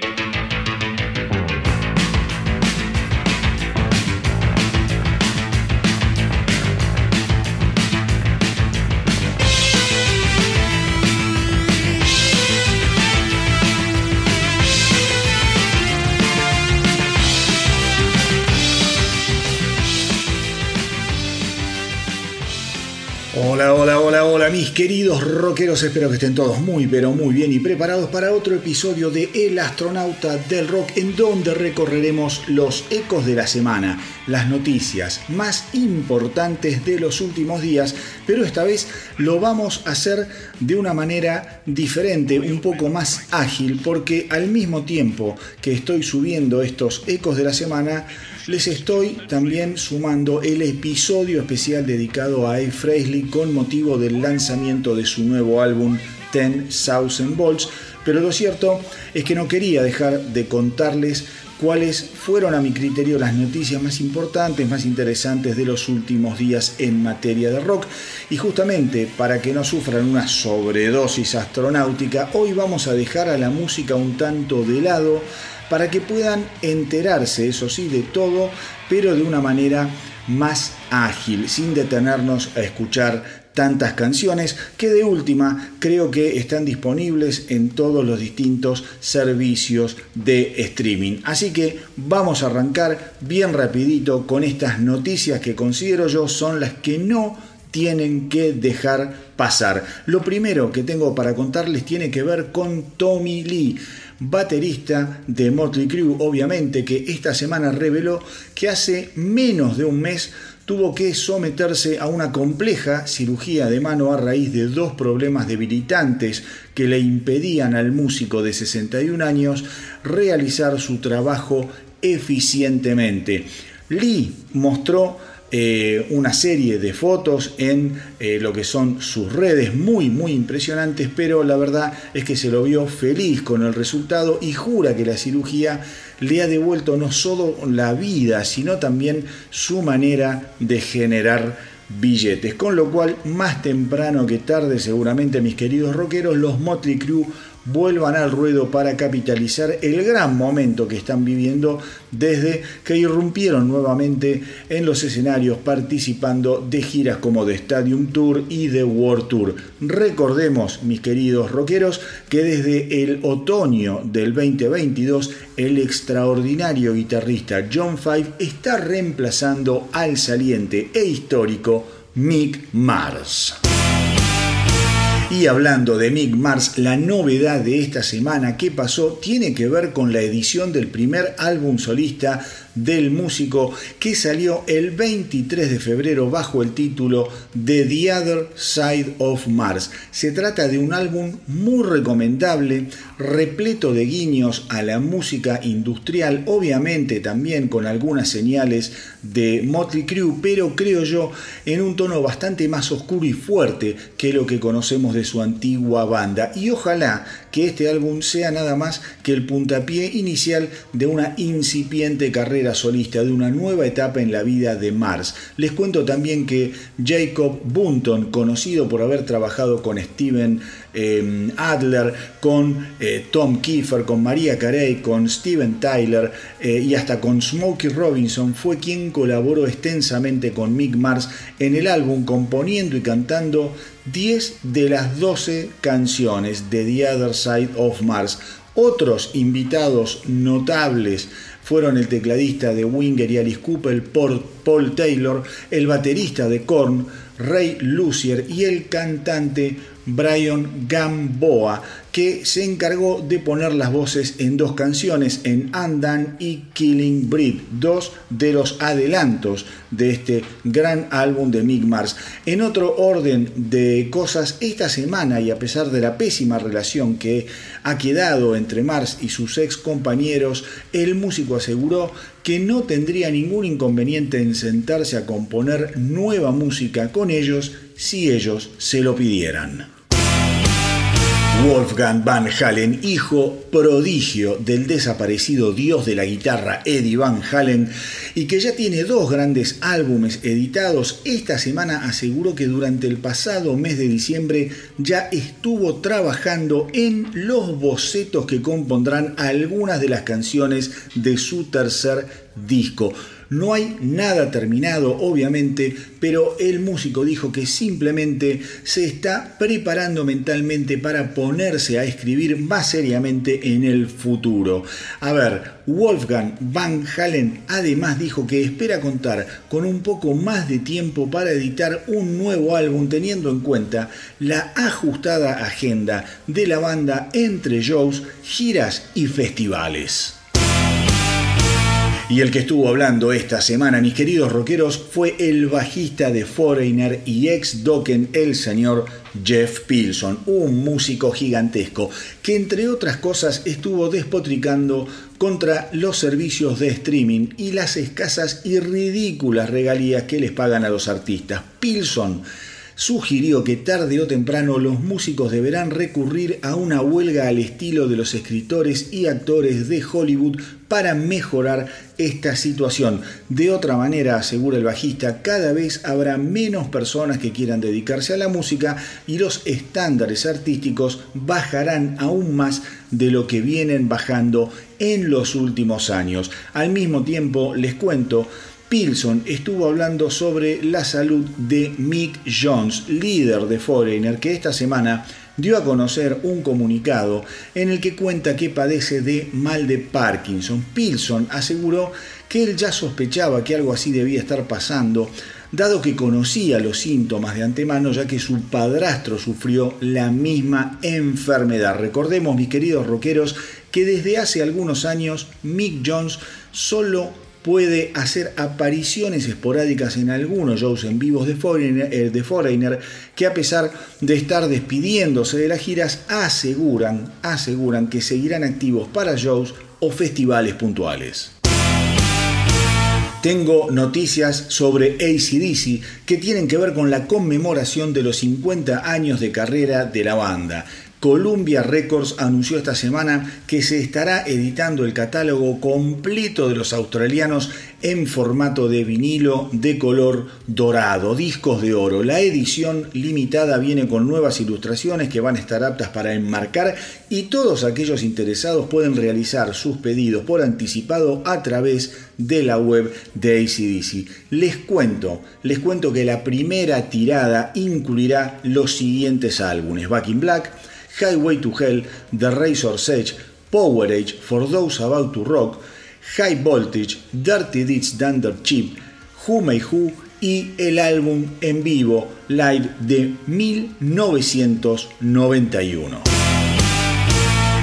Thank you. Mis queridos rockeros, espero que estén todos muy pero muy bien y preparados para otro episodio de El astronauta del rock en donde recorreremos los ecos de la semana, las noticias más importantes de los últimos días, pero esta vez lo vamos a hacer de una manera diferente, un poco más ágil, porque al mismo tiempo que estoy subiendo estos ecos de la semana, les estoy también sumando el episodio especial dedicado a Eve Frehley con motivo del lanzamiento de su nuevo álbum 10,000 Volts, pero lo cierto es que no quería dejar de contarles cuáles fueron a mi criterio las noticias más importantes, más interesantes de los últimos días en materia de rock. Y justamente para que no sufran una sobredosis astronáutica, hoy vamos a dejar a la música un tanto de lado para que puedan enterarse, eso sí, de todo, pero de una manera más ágil, sin detenernos a escuchar tantas canciones que de última creo que están disponibles en todos los distintos servicios de streaming. Así que vamos a arrancar bien rapidito con estas noticias que considero yo son las que no tienen que dejar pasar. Lo primero que tengo para contarles tiene que ver con Tommy Lee baterista de Motley Crue, obviamente, que esta semana reveló que hace menos de un mes tuvo que someterse a una compleja cirugía de mano a raíz de dos problemas debilitantes que le impedían al músico de 61 años realizar su trabajo eficientemente. Lee mostró eh, una serie de fotos en eh, lo que son sus redes muy muy impresionantes, pero la verdad es que se lo vio feliz con el resultado y jura que la cirugía le ha devuelto no solo la vida, sino también su manera de generar billetes. Con lo cual, más temprano que tarde, seguramente mis queridos rockeros, los Motley Crue vuelvan al ruedo para capitalizar el gran momento que están viviendo desde que irrumpieron nuevamente en los escenarios participando de giras como The Stadium Tour y The World Tour. Recordemos, mis queridos rockeros, que desde el otoño del 2022 el extraordinario guitarrista John Five está reemplazando al saliente e histórico Mick Mars. Y hablando de Mick Mars, la novedad de esta semana que pasó tiene que ver con la edición del primer álbum solista del músico que salió el 23 de febrero bajo el título The The Other Side of Mars. Se trata de un álbum muy recomendable, repleto de guiños a la música industrial, obviamente también con algunas señales de Motley Crue, pero creo yo en un tono bastante más oscuro y fuerte que lo que conocemos de su antigua banda. Y ojalá que este álbum sea nada más que el puntapié inicial de una incipiente carrera solista, de una nueva etapa en la vida de Mars. Les cuento también que Jacob Bunton, conocido por haber trabajado con Steven eh, Adler, con eh, Tom Kiefer, con María Carey, con Steven Tyler eh, y hasta con Smokey Robinson, fue quien colaboró extensamente con Mick Mars en el álbum, componiendo y cantando 10 de las 12 canciones de The Other Side of Mars. Otros invitados notables fueron el tecladista de Winger y Alice Cooper, Paul Taylor, el baterista de Korn, Ray Lucier y el cantante Brian Gamboa, que se encargó de poner las voces en dos canciones, en Andan y Killing Breed, dos de los adelantos de este gran álbum de Mick Mars. En otro orden de cosas, esta semana y a pesar de la pésima relación que ha quedado entre Mars y sus ex compañeros, el músico aseguró que no tendría ningún inconveniente en sentarse a componer nueva música con ellos si ellos se lo pidieran. Wolfgang Van Halen, hijo prodigio del desaparecido dios de la guitarra Eddie Van Halen, y que ya tiene dos grandes álbumes editados, esta semana aseguró que durante el pasado mes de diciembre ya estuvo trabajando en los bocetos que compondrán algunas de las canciones de su tercer disco. No hay nada terminado, obviamente, pero el músico dijo que simplemente se está preparando mentalmente para ponerse a escribir más seriamente en el futuro. A ver, Wolfgang Van Halen además dijo que espera contar con un poco más de tiempo para editar un nuevo álbum teniendo en cuenta la ajustada agenda de la banda entre shows, giras y festivales. Y el que estuvo hablando esta semana, mis queridos rockeros, fue el bajista de Foreigner y ex Dokken, el señor Jeff Pilson, un músico gigantesco que entre otras cosas estuvo despotricando contra los servicios de streaming y las escasas y ridículas regalías que les pagan a los artistas. Pilson sugirió que tarde o temprano los músicos deberán recurrir a una huelga al estilo de los escritores y actores de Hollywood para mejorar esta situación. De otra manera, asegura el bajista, cada vez habrá menos personas que quieran dedicarse a la música y los estándares artísticos bajarán aún más de lo que vienen bajando en los últimos años. Al mismo tiempo, les cuento Pilson estuvo hablando sobre la salud de Mick Jones, líder de Foreigner, que esta semana dio a conocer un comunicado en el que cuenta que padece de mal de Parkinson. Pilson aseguró que él ya sospechaba que algo así debía estar pasando, dado que conocía los síntomas de antemano, ya que su padrastro sufrió la misma enfermedad. Recordemos, mis queridos rockeros, que desde hace algunos años Mick Jones solo puede hacer apariciones esporádicas en algunos shows en vivos de Foreigner, eh, de Foreigner, que a pesar de estar despidiéndose de las giras, aseguran, aseguran que seguirán activos para shows o festivales puntuales. Tengo noticias sobre ACDC que tienen que ver con la conmemoración de los 50 años de carrera de la banda. Columbia Records anunció esta semana que se estará editando el catálogo completo de los australianos en formato de vinilo de color dorado, discos de oro. La edición limitada viene con nuevas ilustraciones que van a estar aptas para enmarcar y todos aquellos interesados pueden realizar sus pedidos por anticipado a través de la web de ACDC. Les cuento, les cuento que la primera tirada incluirá los siguientes álbumes: Back in Black, Highway to Hell, The Razor's Edge, Power Age, For Those About to Rock, High Voltage, Dirty Deeds Done Cheap, Who May Who y el álbum en vivo live de 1991.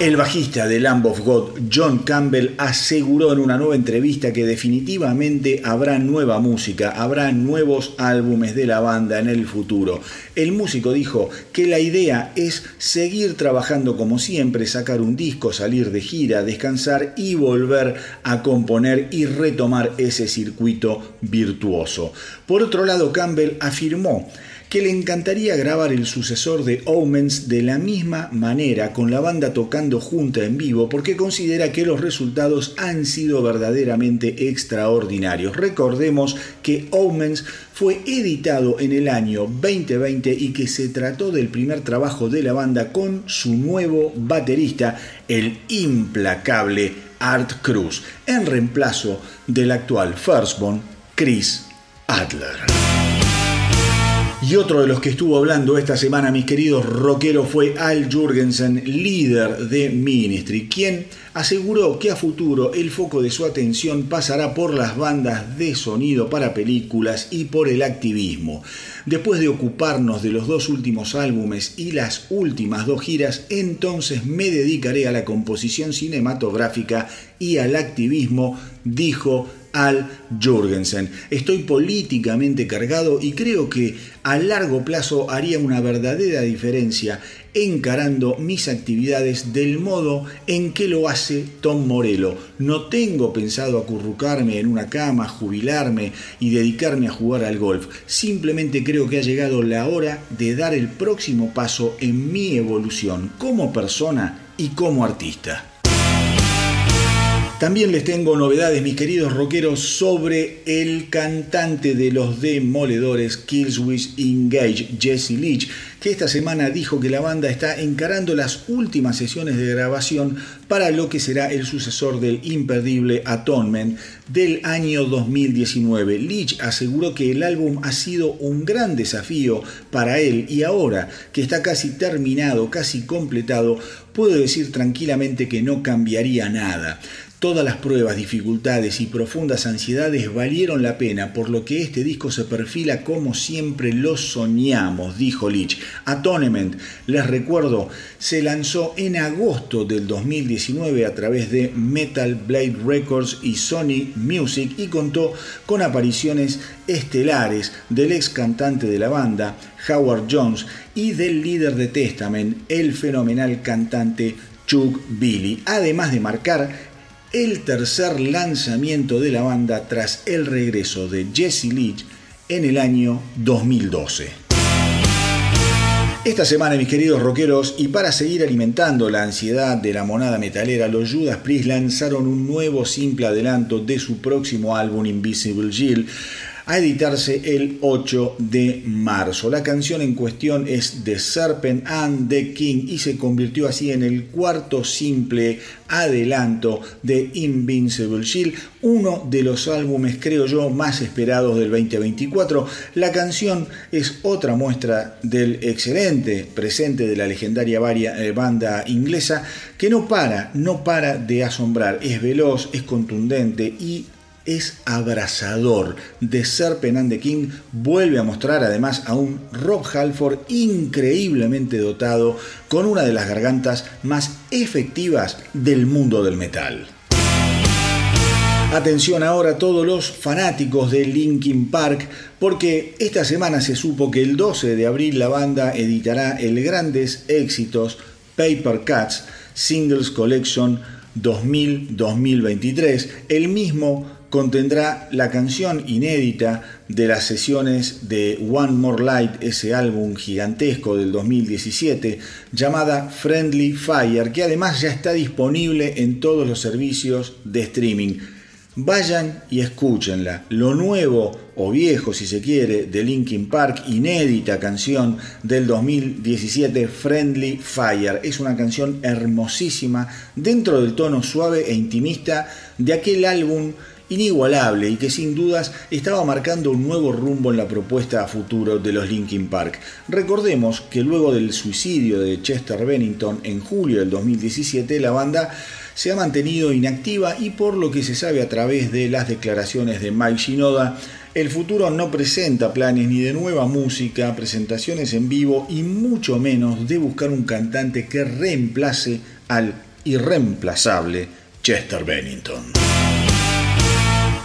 El bajista de Lamb of God, John Campbell, aseguró en una nueva entrevista que definitivamente habrá nueva música, habrá nuevos álbumes de la banda en el futuro. El músico dijo que la idea es seguir trabajando como siempre, sacar un disco, salir de gira, descansar y volver a componer y retomar ese circuito virtuoso. Por otro lado, Campbell afirmó que le encantaría grabar el sucesor de Omens de la misma manera, con la banda tocando junta en vivo, porque considera que los resultados han sido verdaderamente extraordinarios. Recordemos que Omens fue editado en el año 2020 y que se trató del primer trabajo de la banda con su nuevo baterista, el implacable Art Cruz, en reemplazo del actual Firstborn Chris Adler. Y otro de los que estuvo hablando esta semana, mis queridos rockeros, fue Al Jurgensen, líder de Ministry, quien aseguró que a futuro el foco de su atención pasará por las bandas de sonido para películas y por el activismo. Después de ocuparnos de los dos últimos álbumes y las últimas dos giras, entonces me dedicaré a la composición cinematográfica y al activismo, dijo Al Jurgensen. Estoy políticamente cargado y creo que a largo plazo haría una verdadera diferencia encarando mis actividades del modo en que lo hace Tom Morello. No tengo pensado acurrucarme en una cama, jubilarme y dedicarme a jugar al golf. Simplemente creo que ha llegado la hora de dar el próximo paso en mi evolución como persona y como artista. También les tengo novedades, mis queridos rockeros, sobre el cantante de los demoledores Killswitch Engage, Jesse Leach, que esta semana dijo que la banda está encarando las últimas sesiones de grabación para lo que será el sucesor del imperdible Atonement del año 2019. Leach aseguró que el álbum ha sido un gran desafío para él y ahora que está casi terminado, casi completado, puedo decir tranquilamente que no cambiaría nada. Todas las pruebas, dificultades y profundas ansiedades valieron la pena, por lo que este disco se perfila como siempre lo soñamos, dijo Leach. Atonement, les recuerdo, se lanzó en agosto del 2019 a través de Metal Blade Records y Sony Music y contó con apariciones estelares del ex cantante de la banda, Howard Jones, y del líder de Testament, el fenomenal cantante Chuck Billy, además de marcar el tercer lanzamiento de la banda tras el regreso de Jesse Leach en el año 2012. Esta semana, mis queridos rockeros, y para seguir alimentando la ansiedad de la monada metalera, los Judas Priest lanzaron un nuevo simple adelanto de su próximo álbum Invisible Jill, a editarse el 8 de marzo. La canción en cuestión es The Serpent and the King y se convirtió así en el cuarto simple adelanto de Invincible Shield, uno de los álbumes creo yo más esperados del 2024. La canción es otra muestra del excelente presente de la legendaria eh, banda inglesa que no para, no para de asombrar, es veloz, es contundente y es abrasador. De Serpent and the King vuelve a mostrar además a un Rob Halford increíblemente dotado con una de las gargantas más efectivas del mundo del metal. Atención ahora a todos los fanáticos de Linkin Park, porque esta semana se supo que el 12 de abril la banda editará el grandes éxitos Paper Cuts Singles Collection 2000-2023, el mismo contendrá la canción inédita de las sesiones de One More Light, ese álbum gigantesco del 2017, llamada Friendly Fire, que además ya está disponible en todos los servicios de streaming. Vayan y escúchenla. Lo nuevo o viejo, si se quiere, de Linkin Park, inédita canción del 2017, Friendly Fire. Es una canción hermosísima dentro del tono suave e intimista de aquel álbum inigualable y que sin dudas estaba marcando un nuevo rumbo en la propuesta a futuro de los Linkin Park. Recordemos que luego del suicidio de Chester Bennington en julio del 2017, la banda se ha mantenido inactiva y por lo que se sabe a través de las declaraciones de Mike Shinoda, el futuro no presenta planes ni de nueva música, presentaciones en vivo y mucho menos de buscar un cantante que reemplace al irreemplazable Chester Bennington.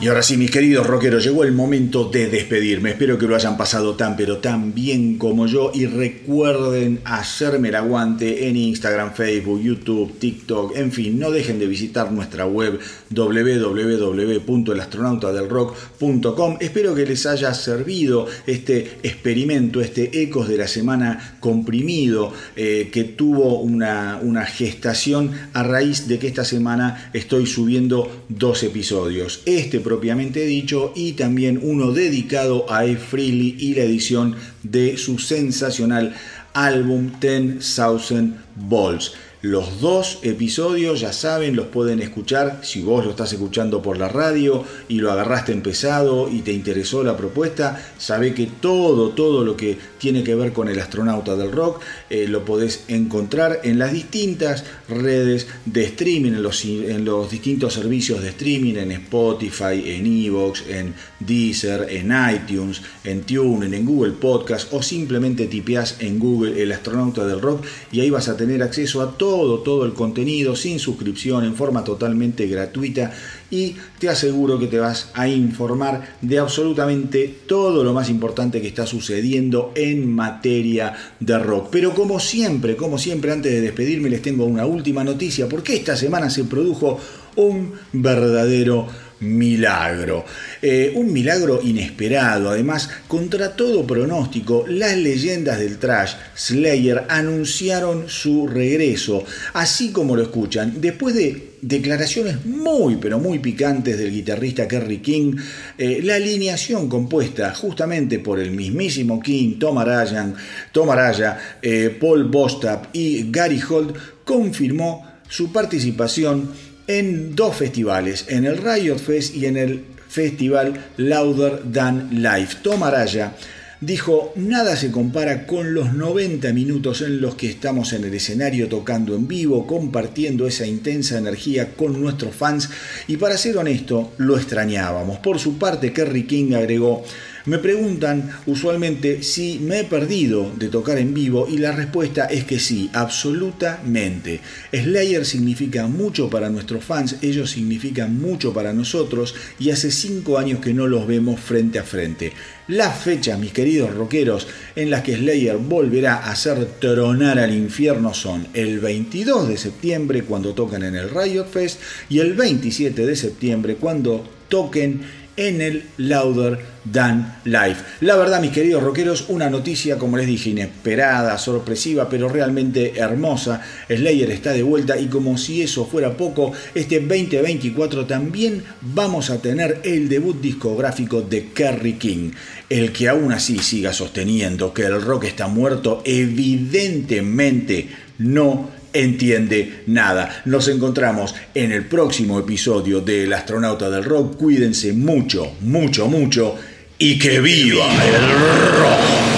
Y ahora sí, mis queridos rockeros, llegó el momento de despedirme. Espero que lo hayan pasado tan pero tan bien como yo y recuerden hacerme el aguante en Instagram, Facebook, YouTube, TikTok, en fin, no dejen de visitar nuestra web www.elastronautadelrock.com. Espero que les haya servido este experimento, este Ecos de la Semana comprimido eh, que tuvo una, una gestación a raíz de que esta semana estoy subiendo dos episodios. Este propiamente dicho y también uno dedicado a E. Freely y la edición de su sensacional álbum 10,000 Balls. Los dos episodios, ya saben, los pueden escuchar si vos lo estás escuchando por la radio y lo agarraste empezado y te interesó la propuesta. Sabe que todo, todo lo que tiene que ver con el astronauta del rock eh, lo podés encontrar en las distintas redes de streaming, en los, en los distintos servicios de streaming, en Spotify, en Evox, en Deezer, en iTunes, en TuneIn, en Google Podcast o simplemente tipeás en Google el astronauta del rock y ahí vas a tener acceso a todo todo, todo el contenido sin suscripción, en forma totalmente gratuita y te aseguro que te vas a informar de absolutamente todo lo más importante que está sucediendo en materia de rock. Pero como siempre, como siempre, antes de despedirme les tengo una última noticia, porque esta semana se produjo un verdadero milagro. Eh, un milagro inesperado. Además, contra todo pronóstico, las leyendas del trash, Slayer, anunciaron su regreso. Así como lo escuchan, después de declaraciones muy pero muy picantes del guitarrista Kerry King, eh, la alineación compuesta justamente por el mismísimo King, Tom Araya, eh, Paul Bostap y Gary Holt confirmó su participación en dos festivales, en el Riot Fest y en el festival Louder Than Life. Tom Araya dijo, nada se compara con los 90 minutos en los que estamos en el escenario tocando en vivo, compartiendo esa intensa energía con nuestros fans y para ser honesto, lo extrañábamos. Por su parte, Kerry King agregó, me preguntan usualmente si me he perdido de tocar en vivo y la respuesta es que sí, absolutamente. Slayer significa mucho para nuestros fans, ellos significan mucho para nosotros y hace cinco años que no los vemos frente a frente. Las fechas, mis queridos rockeros, en las que Slayer volverá a hacer tronar al infierno son el 22 de septiembre cuando tocan en el Riot Fest y el 27 de septiembre cuando toquen en el Louder Than Life. La verdad, mis queridos rockeros, una noticia, como les dije, inesperada, sorpresiva, pero realmente hermosa. Slayer está de vuelta y como si eso fuera poco, este 2024 también vamos a tener el debut discográfico de Kerry King. El que aún así siga sosteniendo que el rock está muerto, evidentemente no entiende nada. Nos encontramos en el próximo episodio de El astronauta del rock. Cuídense mucho, mucho, mucho y que viva el rock.